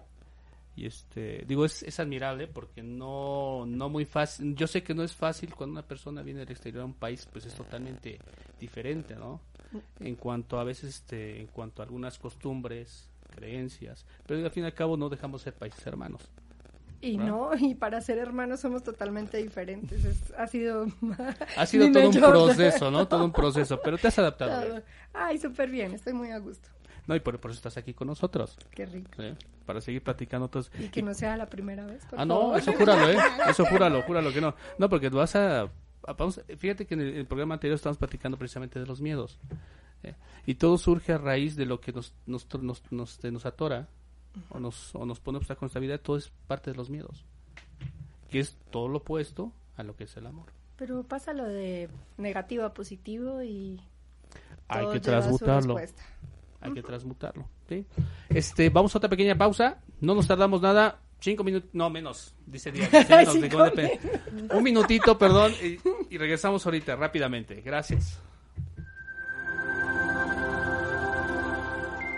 Y este, digo, es, es admirable porque no, no muy fácil. Yo sé que no es fácil cuando una persona viene del exterior a un país, pues es totalmente diferente, ¿no? En cuanto a veces, este, en cuanto a algunas costumbres, creencias. Pero al fin y al cabo no dejamos ser países hermanos. Y ¿verdad? no, y para ser hermanos somos totalmente diferentes. Es- ha sido. Ha sido todo un proceso, ¿no? Todo un proceso, pero te has adaptado. Todo. Ay, súper bien, estoy muy a gusto. No, y por, por eso estás aquí con nosotros, Qué rico. ¿eh? para seguir platicando. Entonces, Y que no sea la primera vez. por ah, no, eso júralo, ¿eh? Eso júralo, júralo que no. No, porque tú vas a... a- vamos- fíjate que en el, programa anterior estábamos platicando precisamente de los miedos. ¿eh? Y todo surge a raíz de lo que nos, nos, nos, nos, nos atora o nos, o nos pone obstáculos en nuestra vida. Todo es parte de los miedos. Que es todo lo opuesto a lo que es el amor. Pero pasa lo de negativo a positivo y. Hay que transmutarlo. Hay que transmutarlo. ¿sí? Este, vamos a otra pequeña pausa. No nos tardamos nada. Cinco minutos, no menos, dice depende. Un minutito, perdón, y, y regresamos ahorita rápidamente. Gracias.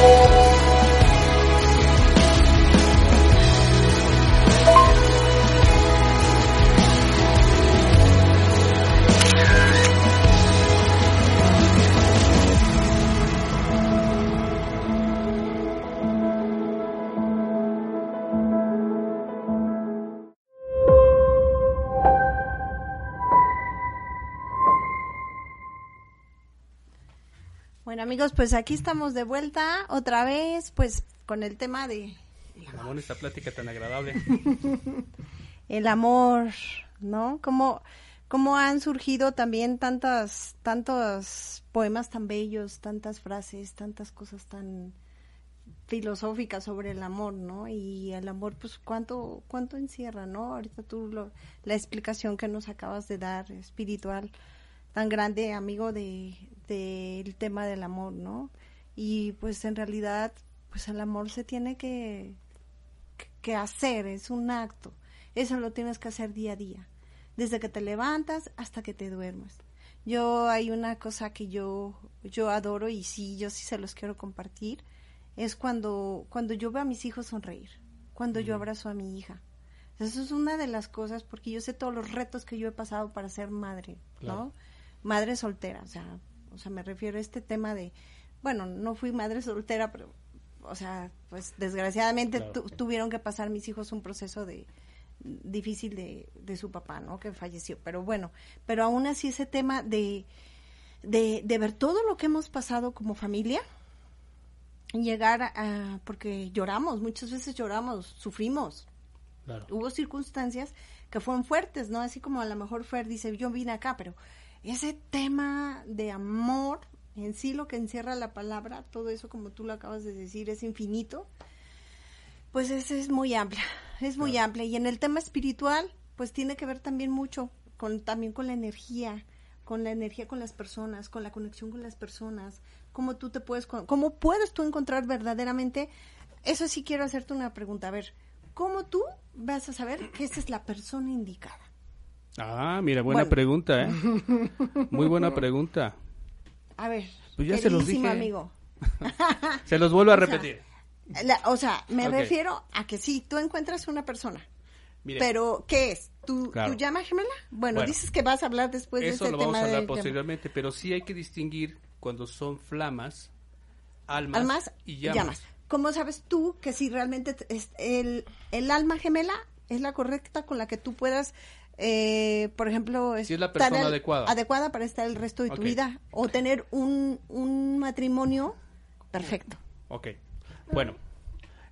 Thank you. Bueno amigos, pues aquí estamos de vuelta otra vez, pues con el tema de Ramón, esta plática tan agradable. el amor, ¿no? Cómo, cómo han surgido también tantas, tantos poemas tan bellos, tantas frases, tantas cosas tan filosóficas sobre el amor, ¿no? Y el amor, pues, ¿cuánto, cuánto encierra, ¿no? Ahorita tú, lo, la explicación que nos acabas de dar, espiritual, tan grande, amigo, de del tema del amor, ¿no? Y pues en realidad, pues el amor se tiene que, que hacer, es un acto. Eso lo tienes que hacer día a día, desde que te levantas hasta que te duermes. Yo hay una cosa que yo yo adoro y sí, yo sí se los quiero compartir, es cuando cuando yo veo a mis hijos sonreír, cuando yo abrazo a mi hija. Eso es una de las cosas porque yo sé todos los retos que yo he pasado para ser madre, ¿no? Claro. Madre soltera, o sea, o sea, me refiero a este tema de bueno, no fui madre soltera, pero o sea, pues desgraciadamente Claro. tu- tuvieron que pasar mis hijos un proceso de difícil de, de su papá, ¿no? Que falleció. Pero bueno, pero aún así ese tema de, de, de ver todo lo que hemos pasado como familia, y llegar a, porque lloramos, muchas veces lloramos, sufrimos. Claro. Hubo circunstancias que fueron fuertes, ¿no? Así como a lo mejor Fer dice, yo vine acá, pero ese tema de amor en sí lo que encierra la palabra, todo eso como tú lo acabas de decir es infinito, pues es, es muy amplia, es muy amplia. Y en el tema espiritual, pues tiene que ver también mucho con también con la energía, con la energía con las personas, con la conexión con las personas, cómo tú te puedes, cómo puedes tú encontrar verdaderamente. Eso sí quiero hacerte una pregunta, a ver, ¿cómo tú vas a saber que esa es la persona indicada? Ah, mira, buena Bueno. pregunta, ¿eh? Muy buena pregunta. A ver, Pues ya se los dije. amigo. Se los vuelvo a O sea, repetir. La- o sea, me refiero a que sí, tú encuentras una persona, Mire, pero ¿qué es? ¿Tu, Claro. tu llama gemela? Bueno, Bueno. dices que vas a hablar después de eso este lo vamos tema a hablar posteriormente, pero sí hay que distinguir cuando son flamas, almas, almas y llamas. llamas. ¿Cómo sabes tú que si realmente es el, el alma gemela es la correcta con la que tú puedas, eh, por ejemplo, Si es la persona adecuada. adecuada para estar el resto de tu vida o tener un, un matrimonio perfecto? Ok, bueno,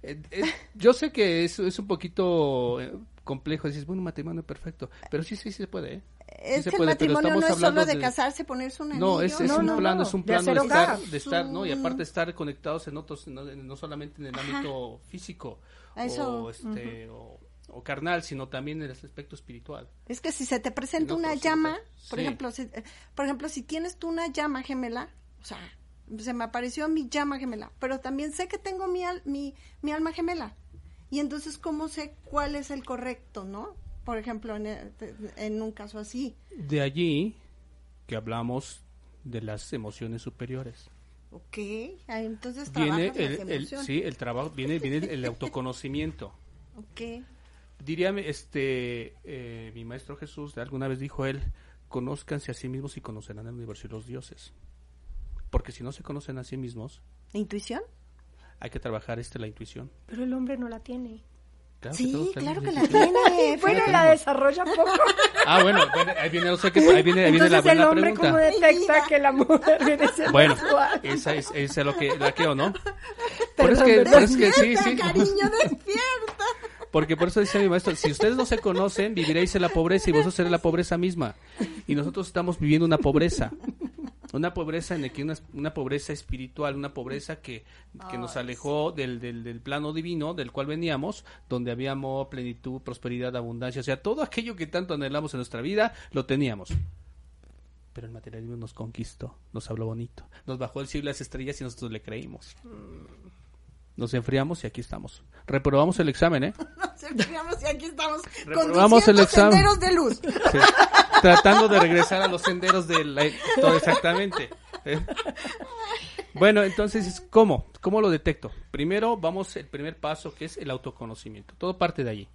eh, eh, yo sé que es, es un poquito eh, complejo, dices, bueno, un matrimonio perfecto, pero sí, sí, sí se puede, ¿eh? Sí Es se que puede, el matrimonio no es solo hablando de, casarse, ponerse un anillo. No, es, es No, un no, plano, no, es un de plano de, hacer estar, de estar, ¿no? Y un- aparte estar conectados en otros, no, no solamente en el ámbito físico Eso, o, este, o, o carnal, sino también en el aspecto espiritual. Es que si se te presenta En una llama, por ejemplo, si, eh, por ejemplo, si tienes tú una llama gemela, o sea, se me apareció mi llama gemela, pero también sé que tengo mi, al- mi, mi alma gemela. Y entonces, ¿cómo sé cuál es el correcto, no? Por ejemplo, en, eh, en un caso así. De allí que hablamos de las emociones superiores. Ok, entonces Viene el, las el- emociones. sí, el trabajo, viene, viene el autoconocimiento. Ok, Diríame, este, eh, mi maestro Jesús, alguna vez dijo él, conózcanse a sí mismos y conocerán el universo y los dioses. Porque si no se conocen a sí mismos, ¿intuición? hay que trabajar este la intuición. Pero el hombre no la tiene. Claro Sí, todos claro que la tiene. Bueno, fíjate. la desarrolla poco. Ah, bueno, bueno, ahí viene, o sea que ahí viene, ahí viene la Entonces el buena hombre pregunta. cómo detecta que la mujer viene siendo Bueno, sexual? esa es, esa es lo que, la que o no. Por eso Perdón, que, eso que sí, sí. cariño, despierta. Porque por eso dice mi maestro, si ustedes no se conocen, viviréis en la pobreza y vosotros seréis la pobreza misma. Y nosotros estamos viviendo una pobreza. Una pobreza en el que una, una pobreza espiritual, una pobreza que, que nos alejó del, del, del plano divino del cual veníamos, donde había amor, plenitud, prosperidad, abundancia, o sea, todo aquello que tanto anhelamos en nuestra vida, lo teníamos. Pero el materialismo nos conquistó, nos habló bonito, nos bajó el cielo y las estrellas y nosotros le creímos. Nos enfriamos y aquí estamos. Reprobamos el examen, ¿eh? Nos enfriamos y aquí estamos Reprobamos el examen. senderos de luz. Sí. Tratando de regresar a los senderos del todo exactamente. ¿eh? Bueno, entonces, ¿cómo? ¿Cómo lo detecto? Primero vamos el primer paso que es el autoconocimiento. Todo parte de allí.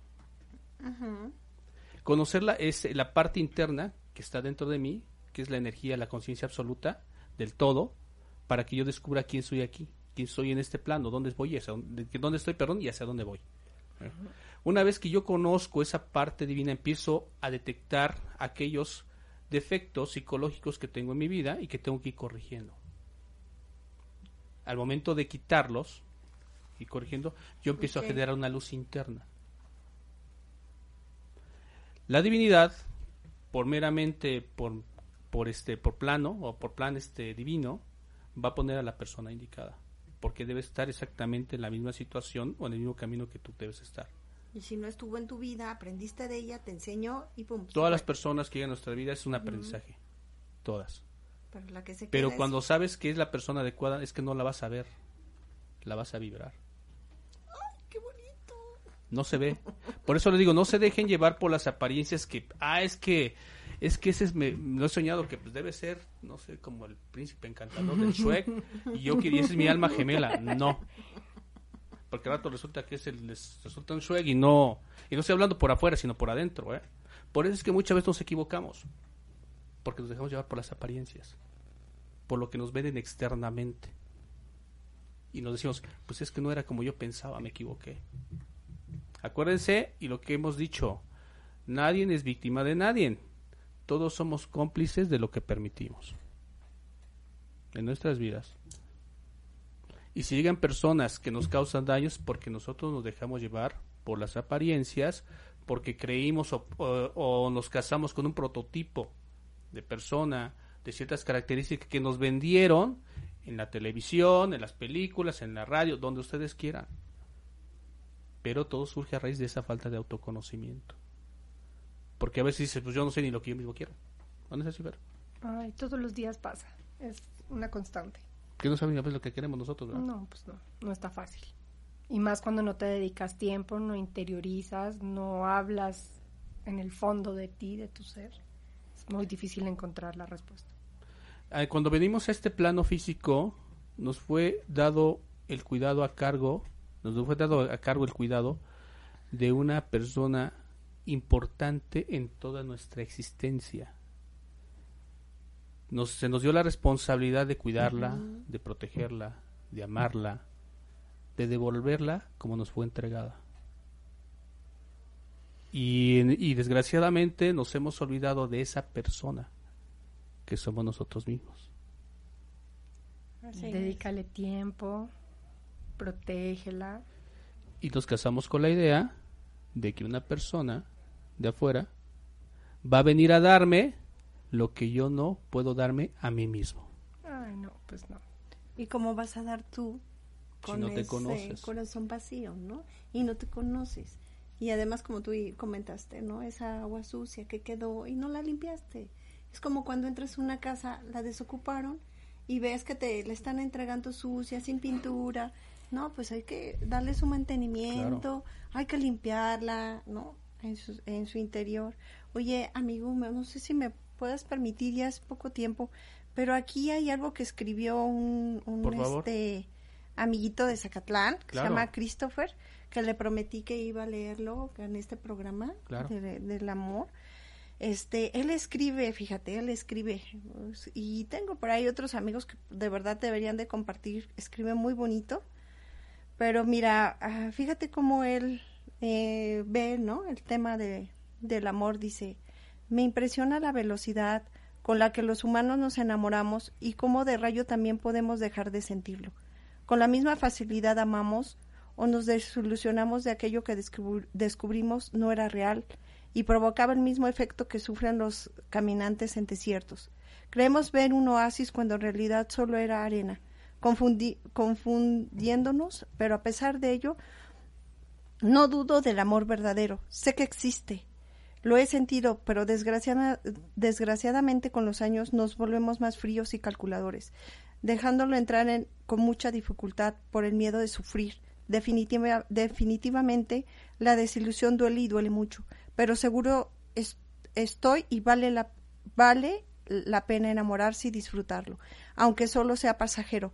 Conocerla es la parte interna que está dentro de mí, que es la energía, la conciencia absoluta del todo, para que yo descubra quién soy aquí, quién soy en este plano, dónde voy, hacia dónde, dónde estoy, perdón, y hacia dónde voy. Una vez que yo conozco esa parte divina, empiezo a detectar aquellos defectos psicológicos que tengo en mi vida y que tengo que ir corrigiendo. Al momento de quitarlos y corrigiendo, yo empiezo a generar una luz interna. La divinidad, por meramente por, por este por plano o por plan este divino, va a poner a la persona indicada, porque debe estar exactamente en la misma situación o en el mismo camino que tú debes estar. Y si no estuvo en tu vida, aprendiste de ella, te enseñó y pum. Todas las personas que llegan a nuestra vida es un aprendizaje, todas. Pero la que se Pero queda es- cuando sabes que es la persona adecuada, es que no la vas a ver, la vas a vibrar. ¡Qué bonito! No se ve. Por eso le digo, no se dejen llevar por las apariencias que, ah, es que, es que ese es, me, lo he soñado que pues debe ser, no sé, como el príncipe encantador del Shrek, y yo que y esa es mi alma gemela. No. Porque al rato resulta que es el, les resulta un Shrek y no, y no estoy hablando por afuera, sino por adentro, ¿eh? Por eso es que muchas veces nos equivocamos. Porque nos dejamos llevar por las apariencias. Por lo que nos ven externamente. Y nos decimos, pues es que no era como yo pensaba, me equivoqué. Acuérdense, y lo que hemos dicho, nadie es víctima de nadie. Todos somos cómplices de lo que permitimos en nuestras vidas. Y si llegan personas que nos causan daños porque nosotros nos dejamos llevar por las apariencias, porque creímos o, o- nos casamos con un prototipo de persona de ciertas características que nos vendieron en la televisión, en las películas, en la radio, donde ustedes quieran. Pero todo surge a raíz de esa falta de autoconocimiento. Porque a veces dices, pues yo no sé ni lo que yo mismo quiero. ¿No es así, Fer? Ay, todos los días pasa. Es una constante. Que no saben a veces lo que queremos nosotros, ¿verdad? No, pues no, no está fácil. Y más cuando no te dedicas tiempo, no interiorizas, no hablas en el fondo de ti, de tu ser. Es muy difícil encontrar la respuesta. Ah, Cuando venimos a este plano físico, nos fue dado el cuidado a cargo, nos fue dado a cargo el cuidado de una persona importante en toda nuestra existencia. Nos, se nos dio la responsabilidad de cuidarla, de protegerla, de amarla, de devolverla como nos fue entregada. Y, y desgraciadamente nos hemos olvidado de esa persona que somos nosotros mismos. Así es. Dedícale tiempo, protégela. Y nos casamos con la idea de que una persona de afuera va a venir a darme lo que yo no puedo darme a mí mismo. Ay, no, pues no. ¿Y cómo vas a dar tú Si con no te ese conoces. corazón vacío, ¿no? Y no te conoces. Y además, como tú comentaste, ¿no? Esa agua sucia que quedó y no la limpiaste. Es como cuando entras a una casa, la desocuparon y ves que te la están entregando sucia, sin pintura. No, pues hay que darle su mantenimiento, hay que limpiarla, ¿no? En su, en su interior. Oye, amigo, no sé si me puedas permitir, ya es poco tiempo, pero aquí hay algo que escribió un, un, este amiguito de Zacatlán, que Claro. se llama Christopher, que le prometí que iba a leerlo en este programa Claro. de- del amor. Este, él escribe, fíjate, él escribe, y tengo por ahí otros amigos que de verdad deberían de compartir, escribe muy bonito, pero mira, ah, fíjate cómo él eh, ve, ¿no? El tema de, del amor, dice, me impresiona la velocidad con la que los humanos nos enamoramos y cómo de rayo también podemos dejar de sentirlo. Con la misma facilidad amamos o nos desilusionamos de aquello que descubri- descubrimos no era real y provocaba el mismo efecto que sufren los caminantes en desiertos. Creemos ver un oasis cuando en realidad solo era arena, confundi- confundiéndonos, pero a pesar de ello, no dudo del amor verdadero, sé que existe. Lo he sentido, pero desgraciada- desgraciadamente con los años nos volvemos más fríos y calculadores, dejándolo entrar en, con mucha dificultad por el miedo de sufrir. Definitiva- definitivamente la desilusión duele y duele mucho, pero seguro es- estoy y vale la, vale la pena enamorarse y disfrutarlo, aunque solo sea pasajero.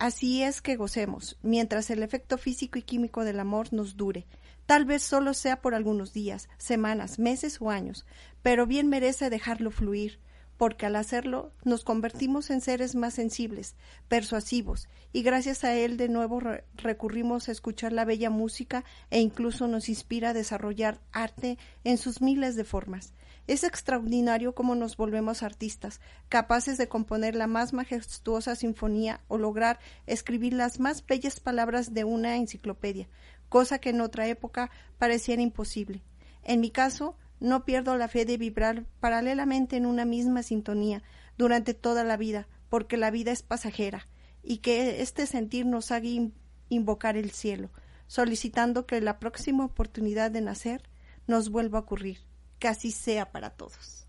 Así es que gocemos, mientras el efecto físico y químico del amor nos dure. Tal vez solo sea por algunos días, semanas, meses o años, pero bien merece dejarlo fluir, porque al hacerlo nos convertimos en seres más sensibles, persuasivos, y gracias a él de nuevo re- recurrimos a escuchar la bella música e incluso nos inspira a desarrollar arte en sus miles de formas. Es extraordinario cómo nos volvemos artistas, capaces de componer la más majestuosa sinfonía o lograr escribir las más bellas palabras de una enciclopedia, cosa que en otra época pareciera imposible. En mi caso, no pierdo la fe de vibrar paralelamente en una misma sintonía durante toda la vida, porque la vida es pasajera, y que este sentir nos haga in- invocar el cielo, solicitando que la próxima oportunidad de nacer nos vuelva a ocurrir, que así sea para todos.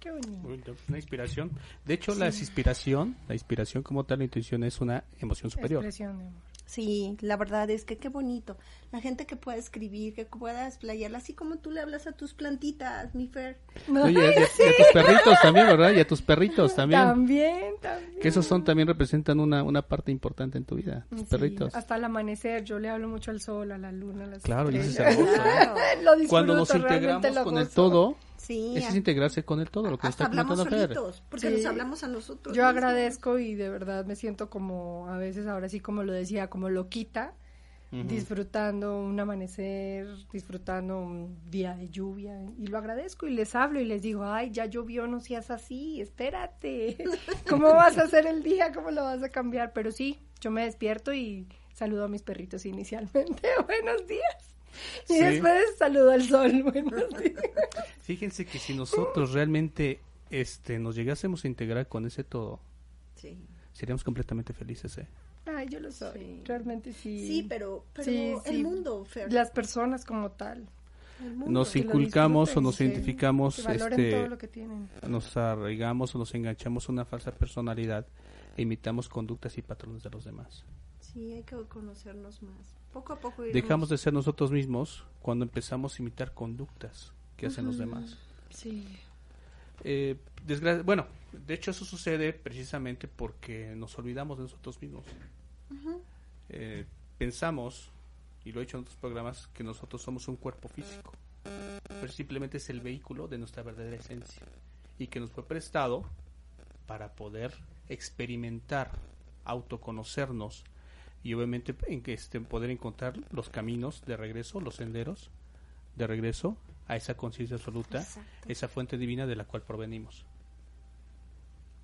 Qué bonito. Bonito, Una inspiración. De hecho, la inspiración, la inspiración como tal, la intuición es una emoción superior. Expresión de amor. Sí, la verdad es que qué bonito. La gente que pueda escribir, que pueda explayarla, así como tú le hablas a tus plantitas, mi Fer. Oye, y a, y a tus perritos también, ¿verdad? Y a tus perritos también. También, también. Que esos son también representan una, una parte importante en tu vida, tus Sí, perritos. Hasta el amanecer, yo le hablo mucho al sol, a la luna, a las Claro, y eso es hermoso. Claro. lo disfruto, Cuando nos integramos con el todo, Sí, ese es integrarse con el todo, lo que hasta está hablamos solitos, porque Sí. nos hablamos a nosotros. Yo mismos. agradezco y de verdad me siento como, a veces ahora sí como lo decía, como loquita, Ujú. disfrutando un amanecer, disfrutando un día de lluvia y lo agradezco y les hablo y les digo, ay, ya llovió, no seas así, espérate, ¿cómo vas a hacer el día? ¿Cómo lo vas a cambiar? Pero sí, yo me despierto y saludo a mis perritos inicialmente, buenos días. Y Sí. después saludo al sol, buenos días. Fíjense que si nosotros realmente este nos llegásemos a integrar con ese todo, Sí. seríamos completamente felices, ¿eh? Ay, yo lo soy. Sí. Realmente sí. Sí, pero, pero Sí, el sí. mundo, Fer, Las personas como tal. el mundo. Nos inculcamos o nos identificamos, este, todo lo que tienen. nos arraigamos o nos enganchamos a una falsa personalidad e imitamos conductas y patrones de los demás. Sí, hay que conocernos más. Poco a poco iremos- Dejamos de ser nosotros mismos cuando empezamos a imitar conductas que hacen los demás. Sí. Eh, bueno, de hecho eso sucede precisamente porque nos olvidamos de nosotros mismos. Eh, pensamos, y lo he hecho en otros programas, que nosotros somos un cuerpo físico, pero simplemente es el vehículo de nuestra verdadera esencia y que nos fue prestado para poder experimentar, autoconocernos y obviamente en que este, poder encontrar los caminos de regreso, los senderos de regreso a esa conciencia absoluta, Exacto. esa fuente divina de la cual provenimos.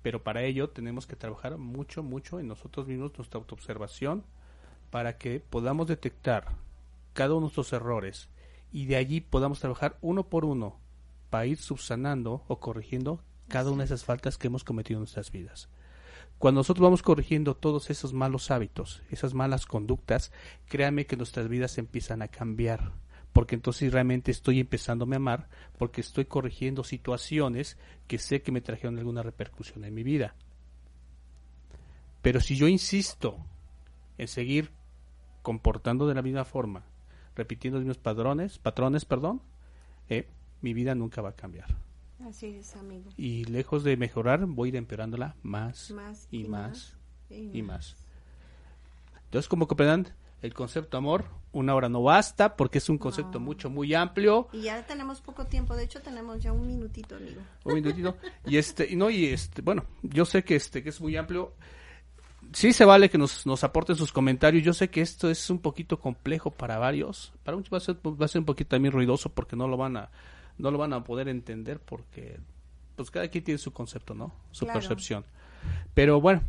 Pero para ello tenemos que trabajar mucho, mucho en nosotros mismos, nuestra autoobservación, para que podamos detectar cada uno de nuestros errores y de allí podamos trabajar uno por uno para ir subsanando o corrigiendo cada una de esas faltas que hemos cometido en nuestras vidas. Cuando nosotros vamos corrigiendo todos esos malos hábitos, esas malas conductas, créame que nuestras vidas empiezan a cambiar, porque entonces realmente estoy empezándome a amar, porque estoy corrigiendo situaciones que sé que me trajeron alguna repercusión en mi vida. Pero si yo insisto en seguir comportando de la misma forma, repitiendo los mismos padrones, patrones, perdón, eh, mi vida nunca va a cambiar. Así es, amigo. Y lejos de mejorar, voy a ir empeorándola más, Más y, y más, Y y más. Entonces, como comprendan, el concepto amor, una hora no basta, porque es un concepto No. mucho, muy amplio. Y ya tenemos poco tiempo, de hecho tenemos ya un minutito, amigo. Un minutito. y este, y no, y este, bueno, yo sé que este, que es muy amplio. Sí se vale que nos, nos aporten sus comentarios. Yo sé que esto es un poquito complejo para varios. Para muchos va a ser, va a ser un poquito también ruidoso porque no lo van a, no lo van a poder entender porque, pues cada quien tiene su concepto, ¿no? Su Claro. percepción. Pero bueno,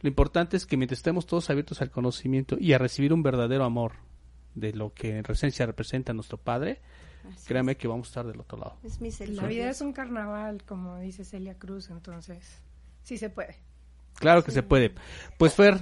lo importante es que mientras estemos todos abiertos al conocimiento y a recibir un verdadero amor de lo que en esencia representa nuestro Padre, Así créame que vamos a estar del otro lado. Es, La vida es un carnaval, como dice Celia Cruz, entonces sí se puede. Claro que se puede. Pues Fer,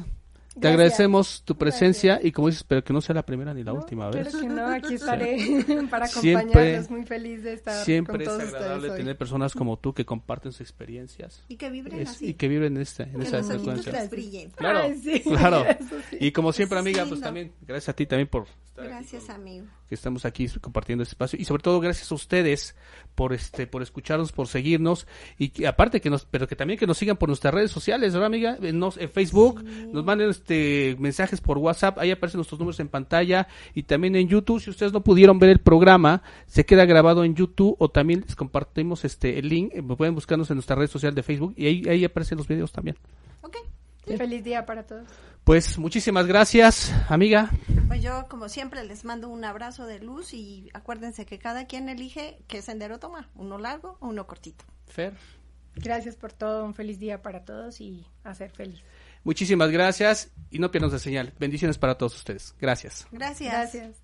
te Gracias. agradecemos tu presencia y como dices, pero que no sea la primera ni la No, última claro vez. que no, aquí estaré para Siempre- acompañarlos, muy feliz de estar Siempre con es todos agradable ustedes hoy. tener personas como tú que comparten sus experiencias Y que vibren Es- así. y que viven en, esta, en que esa frecuencia. Claro, Ay, sí, claro. sí. Y como siempre, es amiga, pues también, gracias a ti también por estar aquí Gracias, con- amigo. que estamos aquí compartiendo este espacio y sobre todo gracias a ustedes por este por escucharnos por seguirnos y que, aparte que nos pero que también que nos sigan por nuestras redes sociales ¿verdad amiga? En, nos- en Facebook nos manden este mensajes por WhatsApp ahí aparecen nuestros números en pantalla y también en YouTube si ustedes no pudieron ver el programa se queda grabado en YouTube o también les compartimos este el link eh, pueden buscarnos en nuestra red social de Facebook y ahí, ahí aparecen los videos también Ok. Feliz día para todos. pues muchísimas gracias amiga Pues yo, como siempre, les mando un abrazo de luz y acuérdense que cada quien elige qué sendero toma, uno largo o uno cortito. Fer Gracias por todo, un feliz día para todos y a ser feliz. muchísimas gracias y no pierdan la señal bendiciones para todos ustedes gracias Gracias. Gracias.